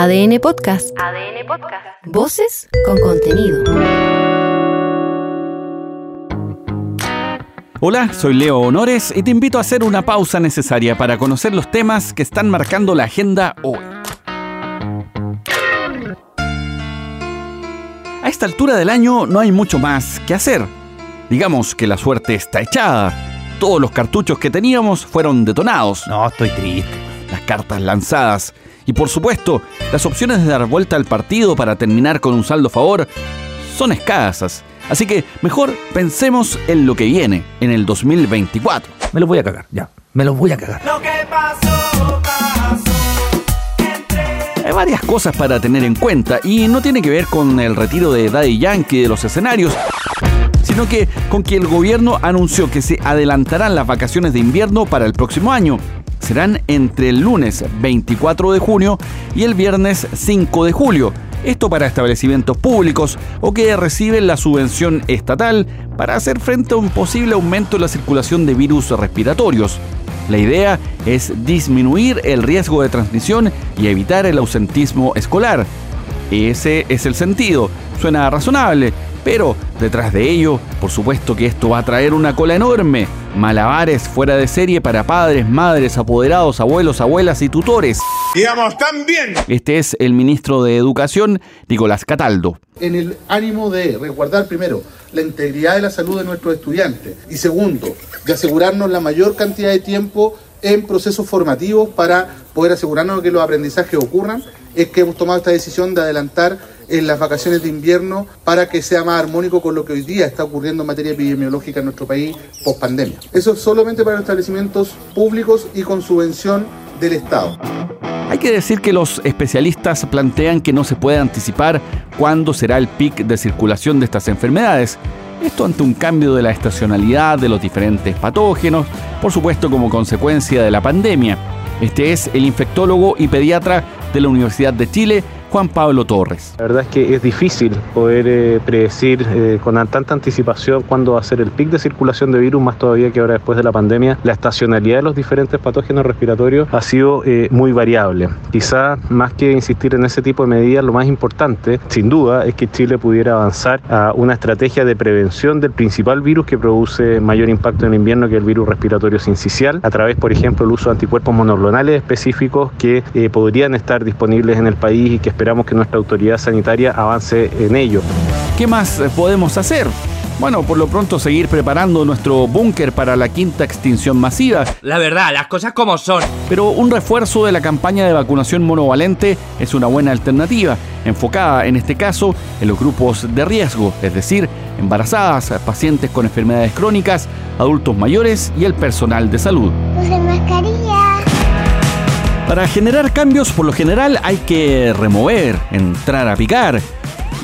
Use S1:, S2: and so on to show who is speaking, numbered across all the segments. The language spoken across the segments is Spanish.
S1: ADN Podcast. ADN Podcast. Voces con contenido.
S2: Hola, soy Leo Honores y te invito a hacer una pausa necesaria para conocer los temas que están marcando la agenda hoy. A esta altura del año no hay mucho más que hacer. Digamos que la suerte está echada. Todos los cartuchos que teníamos fueron detonados.
S3: No, estoy triste.
S2: Las cartas lanzadas. Y por supuesto, las opciones de dar vuelta al partido para terminar con un saldo a favor son escasas. Así que mejor pensemos en lo que viene, en el 2024.
S3: Me lo voy a cagar, ya. Me lo voy a cagar.
S2: Hay varias cosas para tener en cuenta y no tiene que ver con el retiro de Daddy Yankee de los escenarios, sino que con que el gobierno anunció que se adelantarán las vacaciones de invierno para el próximo año. Serán entre el lunes 24 de junio y el viernes 5 de julio. Esto para establecimientos públicos o que reciben la subvención estatal para hacer frente a un posible aumento en la circulación de virus respiratorios. La idea es disminuir el riesgo de transmisión y evitar el ausentismo escolar. Ese es el sentido. Suena razonable, pero detrás de ello, por supuesto que esto va a traer una cola enorme. Malabares fuera de serie para padres, madres, apoderados, abuelos, abuelas y tutores.
S4: Digamos, también.
S2: Este es el ministro de Educación, Nicolás Cataldo.
S5: En el ánimo de resguardar primero la integridad de la salud de nuestros estudiantes y segundo, de asegurarnos la mayor cantidad de tiempo en procesos formativos para poder asegurarnos de que los aprendizajes ocurran, es que hemos tomado esta decisión de adelantar en las vacaciones de invierno para que sea más armónico con lo que hoy día está ocurriendo en materia epidemiológica en nuestro país post pandemia. Eso es solamente para los establecimientos públicos y con subvención del Estado.
S2: Hay que decir que los especialistas plantean que no se puede anticipar cuándo será el pic de circulación de estas enfermedades. Esto ante un cambio de la estacionalidad de los diferentes patógenos, por supuesto como consecuencia de la pandemia. Este es el infectólogo y pediatra de la Universidad de Chile, Juan Pablo Torres.
S6: La verdad es que es difícil poder eh, predecir eh, con tanta anticipación cuándo va a ser el pic de circulación de virus, más todavía que ahora después de la pandemia, la estacionalidad de los diferentes patógenos respiratorios ha sido eh, muy variable. Quizá más que insistir en ese tipo de medidas, lo más importante, sin duda, es que Chile pudiera avanzar a una estrategia de prevención del principal virus que produce mayor impacto en el invierno, que el virus respiratorio sincicial, a través, por ejemplo, del uso de anticuerpos monoclonales específicos que podrían estar disponibles en el país y que esperamos que nuestra autoridad sanitaria avance en ello.
S2: ¿Qué más podemos hacer? Bueno, por lo pronto seguir preparando nuestro búnker para la quinta extinción masiva.
S3: La verdad, las cosas como son.
S2: Pero un refuerzo de la campaña de vacunación monovalente es una buena alternativa, enfocada en este caso en los grupos de riesgo, es decir, embarazadas, pacientes con enfermedades crónicas, adultos mayores y el personal de salud.
S7: Usen mascarilla.
S2: Para generar cambios, por lo general hay que remover, entrar a picar.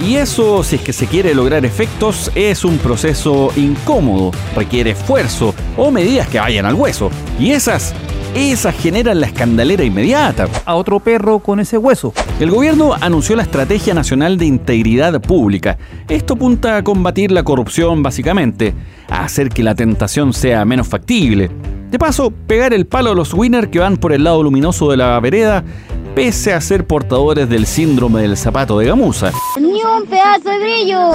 S2: Y eso, si es que se quiere lograr efectos, es un proceso incómodo, requiere esfuerzo o medidas que vayan al hueso. Y esas, esas generan la escandalera inmediata.
S3: A otro perro con ese hueso.
S2: El gobierno anunció la Estrategia Nacional de Integridad Pública. Esto apunta a combatir la corrupción básicamente, a hacer que la tentación sea menos factible. De paso, pegar el palo a los winners que van por el lado luminoso de la vereda, pese a ser portadores del síndrome del zapato de gamuza.
S7: ¡Ni un pedazo de brillo!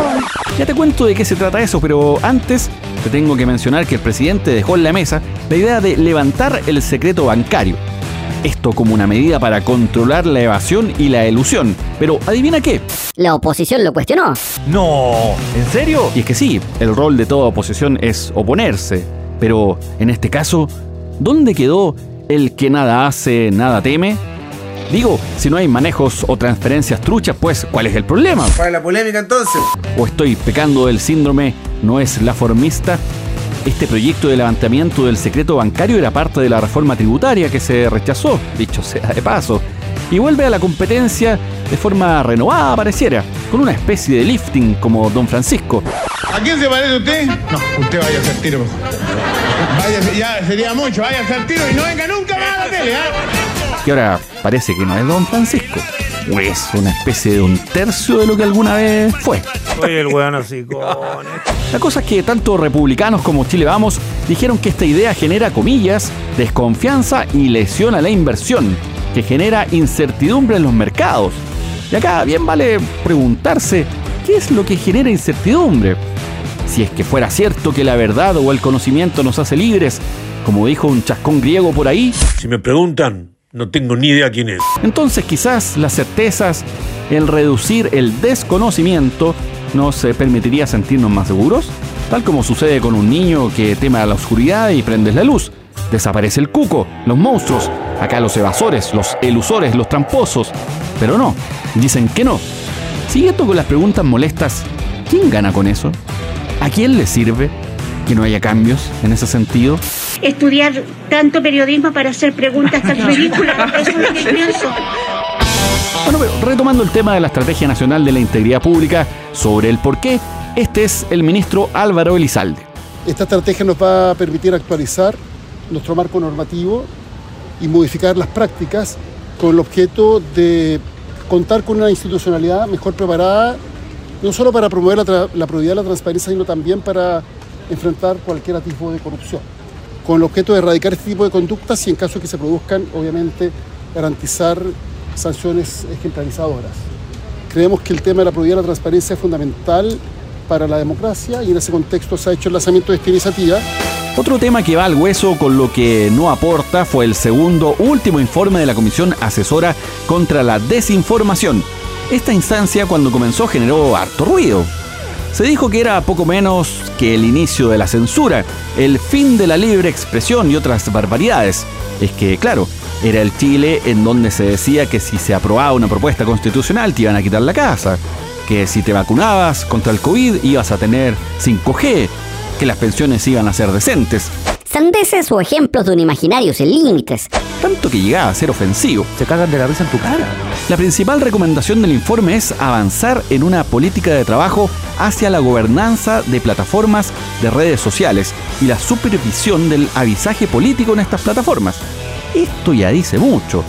S2: Ya te cuento de qué se trata eso, pero antes te tengo que mencionar que el presidente dejó en la mesa la idea de levantar el secreto bancario. Esto como una medida para controlar la evasión y la elusión. Pero adivina qué.
S8: La oposición lo cuestionó.
S3: No, ¿en serio?
S2: Y es que sí, el rol de toda oposición es oponerse. Pero en este caso, ¿dónde quedó el que nada hace, nada teme? Digo, si no hay manejos o transferencias truchas, pues, ¿cuál es el problema?
S4: ¿Cuál la polémica entonces?
S2: ¿O estoy pecando del síndrome no es la formista? Este proyecto de levantamiento del secreto bancario era parte de la reforma tributaria que se rechazó, dicho sea de paso, y vuelve a la competencia de forma renovada, pareciera, con una especie de lifting como Don Francisco.
S4: ¿A quién se parece usted? No, usted vaya a hacer tiro. Vaya, ya sería mucho, vaya a hacer tiro y no venga nunca más a la tele, ¿ah?
S2: Que ahora parece que no es Don Francisco. Es una especie de un tercio de lo que alguna vez fue.
S3: Oye, el weón así con...
S2: La cosa es que tanto republicanos como Chile Vamos dijeron que esta idea genera, comillas, desconfianza y lesiona la inversión. que genera incertidumbre en los mercados. Y acá bien vale preguntarse, ¿qué es lo que genera incertidumbre? Si es que fuera cierto que la verdad o el conocimiento nos hace libres, como dijo un chascón griego por ahí.
S9: Si me preguntan, no tengo ni idea quién es.
S2: Entonces quizás las certezas, el reducir el desconocimiento, nos permitiría sentirnos más seguros, tal como sucede con un niño que teme a la oscuridad y prendes la luz. Desaparece el cuco, los monstruos, acá los evasores, los elusores, los tramposos. Pero no, dicen que no. Siguiendo con las preguntas molestas, ¿quién gana con eso? ¿A quién le sirve que no haya cambios en ese sentido?
S10: Estudiar tanto periodismo para hacer preguntas tan ridículas, eso es lo que pienso.
S2: Bueno, pero retomando el tema de la Estrategia Nacional de la Integridad Pública sobre el por qué, este es el ministro Álvaro Elizalde.
S11: Esta estrategia nos va a permitir actualizar nuestro marco normativo y modificar las prácticas con el objeto de contar con una institucionalidad mejor preparada, no solo para promover la, la probidad y la transparencia, sino también para enfrentar cualquier tipo de corrupción, con el objeto de erradicar este tipo de conductas y en caso de que se produzcan, obviamente, garantizar sanciones ejemplarizadoras. Creemos que el tema de la probidad y la transparencia es fundamental para la democracia y en ese contexto se ha hecho el lanzamiento de esta iniciativa.
S2: Otro tema que va al hueso con lo que no aporta fue el segundo último informe de la Comisión Asesora contra la Desinformación. Esta instancia cuando comenzó generó harto ruido. Se dijo que era poco menos que el inicio de la censura, el fin de la libre expresión y otras barbaridades. Es que, claro, era el Chile en donde se decía que si se aprobaba una propuesta constitucional te iban a quitar la casa, que si te vacunabas contra el COVID ibas a tener 5G, que las pensiones iban a ser decentes.
S8: Sandeces o ejemplos de un imaginario sin límites.
S2: Tanto que llegaba a ser ofensivo.
S3: Se cagan de la risa en tu cara.
S2: La principal recomendación del informe es avanzar en una política de trabajo hacia la gobernanza de plataformas de redes sociales y la supervisión del avisaje político en estas plataformas. Esto ya dice mucho.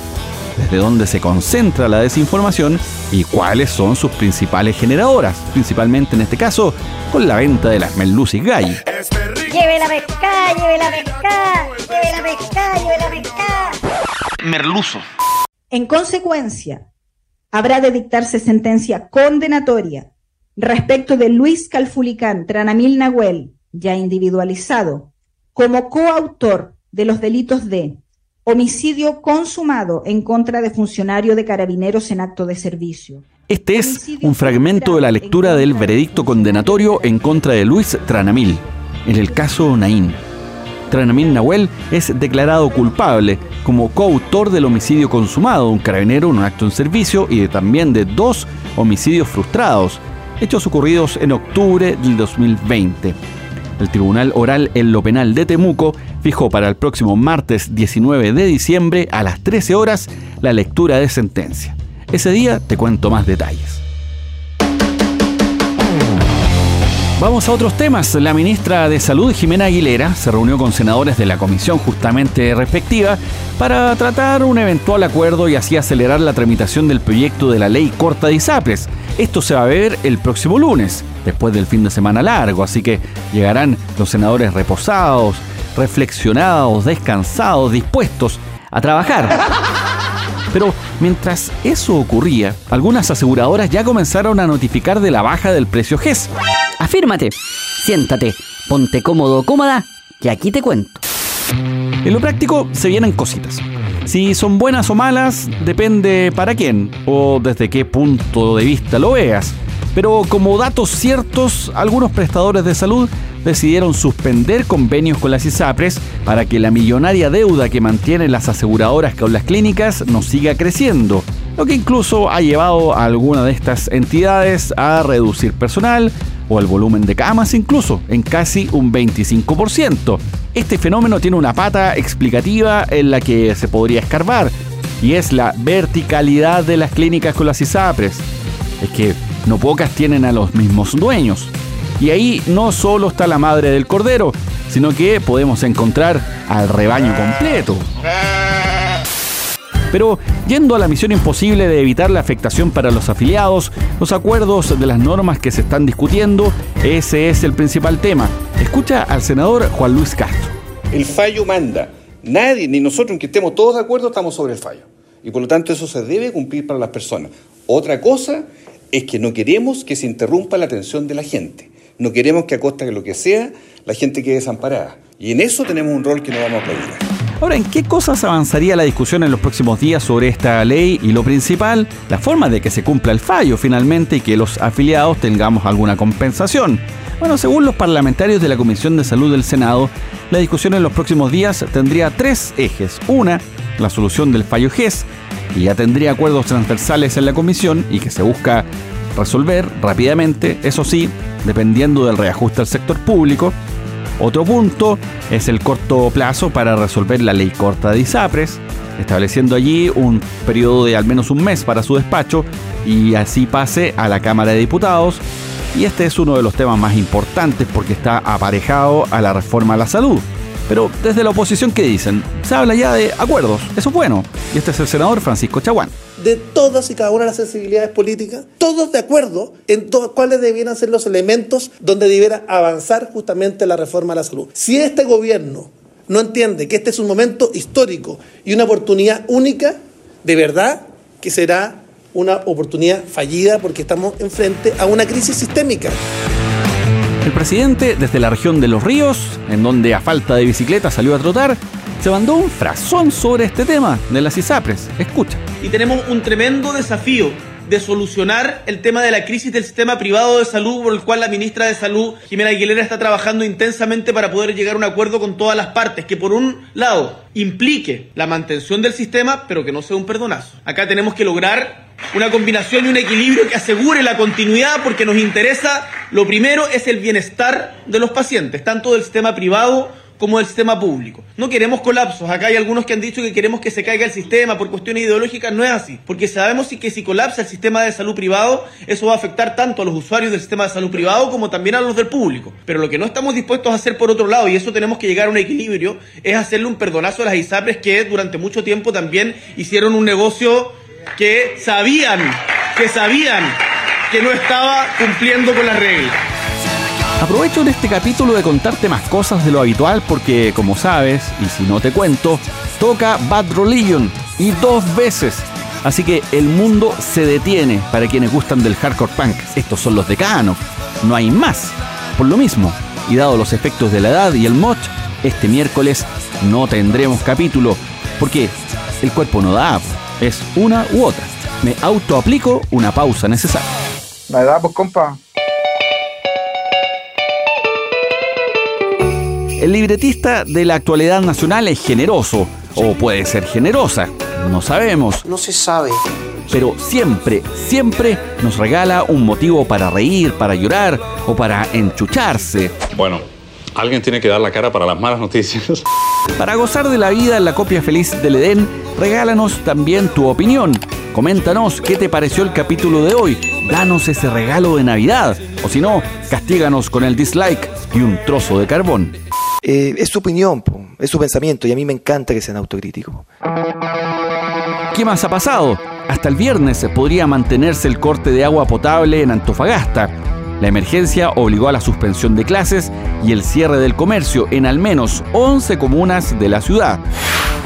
S2: Desde dónde se concentra la desinformación y cuáles son sus principales generadoras, principalmente en este caso con la venta de las Merlucis Gay.
S7: Lleve la pesca, lleve la pesca, lleve la pesca, lleve la pesca.
S2: Merluzo.
S12: En consecuencia, habrá de dictarse sentencia condenatoria respecto de Luis Calfulicán Tranamil Nahuel, ya individualizado, como coautor de los delitos de homicidio consumado en contra de funcionario de carabineros en acto de servicio.
S2: Este es un fragmento de la lectura del veredicto condenatorio en contra de Luis Tranamil, en el caso Naín. Tranamil Nahuel es declarado culpable como coautor del homicidio consumado de un carabinero en un acto en servicio y de, también de dos homicidios frustrados, hechos ocurridos en octubre del 2020. El Tribunal Oral en lo Penal de Temuco fijó para el próximo martes 19 de diciembre a las 13 horas la lectura de sentencia. Ese día te cuento más detalles. Vamos a otros temas. La ministra de Salud, Jimena Aguilera, se reunió con senadores de la comisión justamente respectiva para tratar un eventual acuerdo y así acelerar la tramitación del proyecto de la ley corta de ISAPRES. Esto se va a ver el próximo lunes, después del fin de semana largo, así que llegarán los senadores reposados, reflexionados, descansados, dispuestos a trabajar. Pero mientras eso ocurría, algunas aseguradoras ya comenzaron a notificar de la baja del precio GES.
S8: Afírmate, siéntate, ponte cómodo o cómoda, que aquí te cuento.
S2: En lo práctico se vienen cositas. Si son buenas o malas, depende para quién o desde qué punto de vista lo veas. Pero como datos ciertos, algunos prestadores de salud decidieron suspender convenios con las ISAPRES para que la millonaria deuda que mantienen las aseguradoras con las clínicas no siga creciendo, lo que incluso ha llevado a alguna de estas entidades a reducir personal o el volumen de camas incluso en casi un 25%. Este fenómeno tiene una pata explicativa en la que se podría escarbar y es la verticalidad de las clínicas con las ISAPRES. Es que no pocas tienen a los mismos dueños. Y ahí no solo está la madre del cordero, sino que podemos encontrar al rebaño completo. Pero yendo a la misión imposible de evitar la afectación para los afiliados, los acuerdos de las normas que se están discutiendo, ese es el principal tema. Escucha al senador Juan Luis Castro.
S13: El fallo manda. Nadie, ni nosotros, en que estemos todos de acuerdo, estamos sobre el fallo. y por lo tanto eso se debe cumplir para las personas. Otra cosa es que no queremos que se interrumpa la atención de la gente. No queremos que a costa de lo que sea la gente quede desamparada. Y en eso tenemos un rol que no vamos a aplaudir.
S2: Ahora, ¿en qué cosas avanzaría la discusión en los próximos días sobre esta ley? Y lo principal, la forma de que se cumpla el fallo finalmente y que los afiliados tengamos alguna compensación. Bueno, según los parlamentarios de la Comisión de Salud del Senado, la discusión en los próximos días tendría tres ejes. Una, la solución del fallo GES, y ya tendría acuerdos transversales en la comisión y que se busca resolver rápidamente, eso sí, dependiendo del reajuste al sector público. Otro punto es el corto plazo para resolver la ley corta de ISAPRES, estableciendo allí un periodo de al menos un mes para su despacho y así pase a la Cámara de Diputados. Y este es uno de los temas más importantes porque está aparejado a la reforma a la salud. Pero desde la oposición, ¿qué dicen? Se habla ya de acuerdos, eso es bueno. Y este es el senador Francisco Chaguán.
S14: De todas y cada una de las sensibilidades políticas, todos de acuerdo en cuáles debieran ser los elementos donde debiera avanzar justamente la reforma a la salud. Si este gobierno no entiende que este es un momento histórico y una oportunidad única, de verdad que será una oportunidad fallida porque estamos enfrente a una crisis sistémica.
S2: El presidente, desde la región de Los Ríos, en donde a falta de bicicleta salió a trotar, se mandó un frazón sobre este tema de las ISAPRES. Escucha.
S15: Y tenemos un tremendo desafío de solucionar el tema de la crisis del sistema privado de salud, por el cual la ministra de Salud, Jimena Aguilera, está trabajando intensamente para poder llegar a un acuerdo con todas las partes, que por un lado implique la mantención del sistema, pero que no sea un perdonazo. Acá tenemos que lograr una combinación y un equilibrio que asegure la continuidad, porque nos interesa, lo primero es el bienestar de los pacientes, tanto del sistema privado como del sistema público. No queremos colapsos. Acá hay algunos que han dicho que queremos que se caiga el sistema por cuestiones ideológicas. No es así. Porque sabemos que si colapsa el sistema de salud privado, eso va a afectar tanto a los usuarios del sistema de salud privado como también a los del público. Pero lo que no estamos dispuestos a hacer por otro lado, y eso tenemos que llegar a un equilibrio, es hacerle un perdonazo a las ISAPRES que durante mucho tiempo también hicieron un negocio que sabían, que sabían que no estaba cumpliendo con las reglas.
S2: Aprovecho en este capítulo de contarte más cosas de lo habitual porque, como sabes, y si no te cuento, toca Bad Religion y dos veces. Así que el mundo se detiene para quienes gustan del hardcore punk. Estos son los decanos. No hay más. Por lo mismo, y dado los efectos de la edad y el moch, este miércoles no tendremos capítulo. Porque el cuerpo no da, es una u otra. Me autoaplico una pausa necesaria.
S16: La edad, pues compa.
S2: El libretista de la actualidad nacional es generoso, o puede ser generosa, no sabemos.
S17: No se sabe.
S2: Pero siempre, siempre nos regala un motivo para reír, para llorar o para enchucharse.
S18: Bueno, alguien tiene que dar la cara para las malas noticias.
S2: Para gozar de la vida en la copia feliz del Edén, regálanos también tu opinión. Coméntanos qué te pareció el capítulo de hoy. Danos ese regalo de Navidad. O si no, castíganos con el dislike y un trozo de carbón.
S17: Eh, es su opinión, es su pensamiento y a mí me encanta que sean autocríticos.
S2: ¿Qué más ha pasado? Hasta el viernes podría mantenerse el corte de agua potable en Antofagasta. La emergencia obligó a la suspensión de clases y el cierre del comercio en al menos 11 comunas de la ciudad.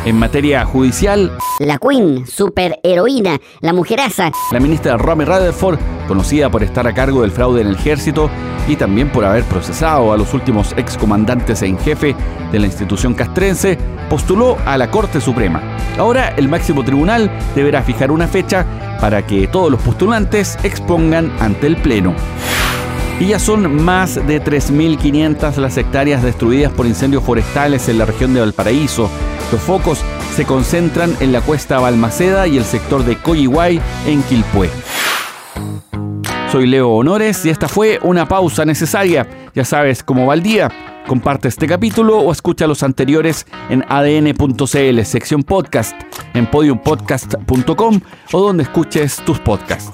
S2: En materia judicial,
S19: la Queen, superheroína, la mujeraza.
S2: La ministra Romy Rutherford, conocida por estar a cargo del fraude en el ejército y también por haber procesado a los últimos excomandantes en jefe de la institución castrense, postuló a la Corte Suprema. Ahora el máximo tribunal deberá fijar una fecha para que todos los postulantes expongan ante el Pleno. Y ya son más de 3.500 las hectáreas destruidas por incendios forestales en la región de Valparaíso. Los focos se concentran en la cuesta Balmaceda y el sector de Coyihuay en Quilpué. Soy Leo Honores y esta fue una pausa necesaria. Ya sabes cómo va el día. Comparte este capítulo o escucha los anteriores en adn.cl, sección podcast, en podiumpodcast.com o donde escuches tus podcasts.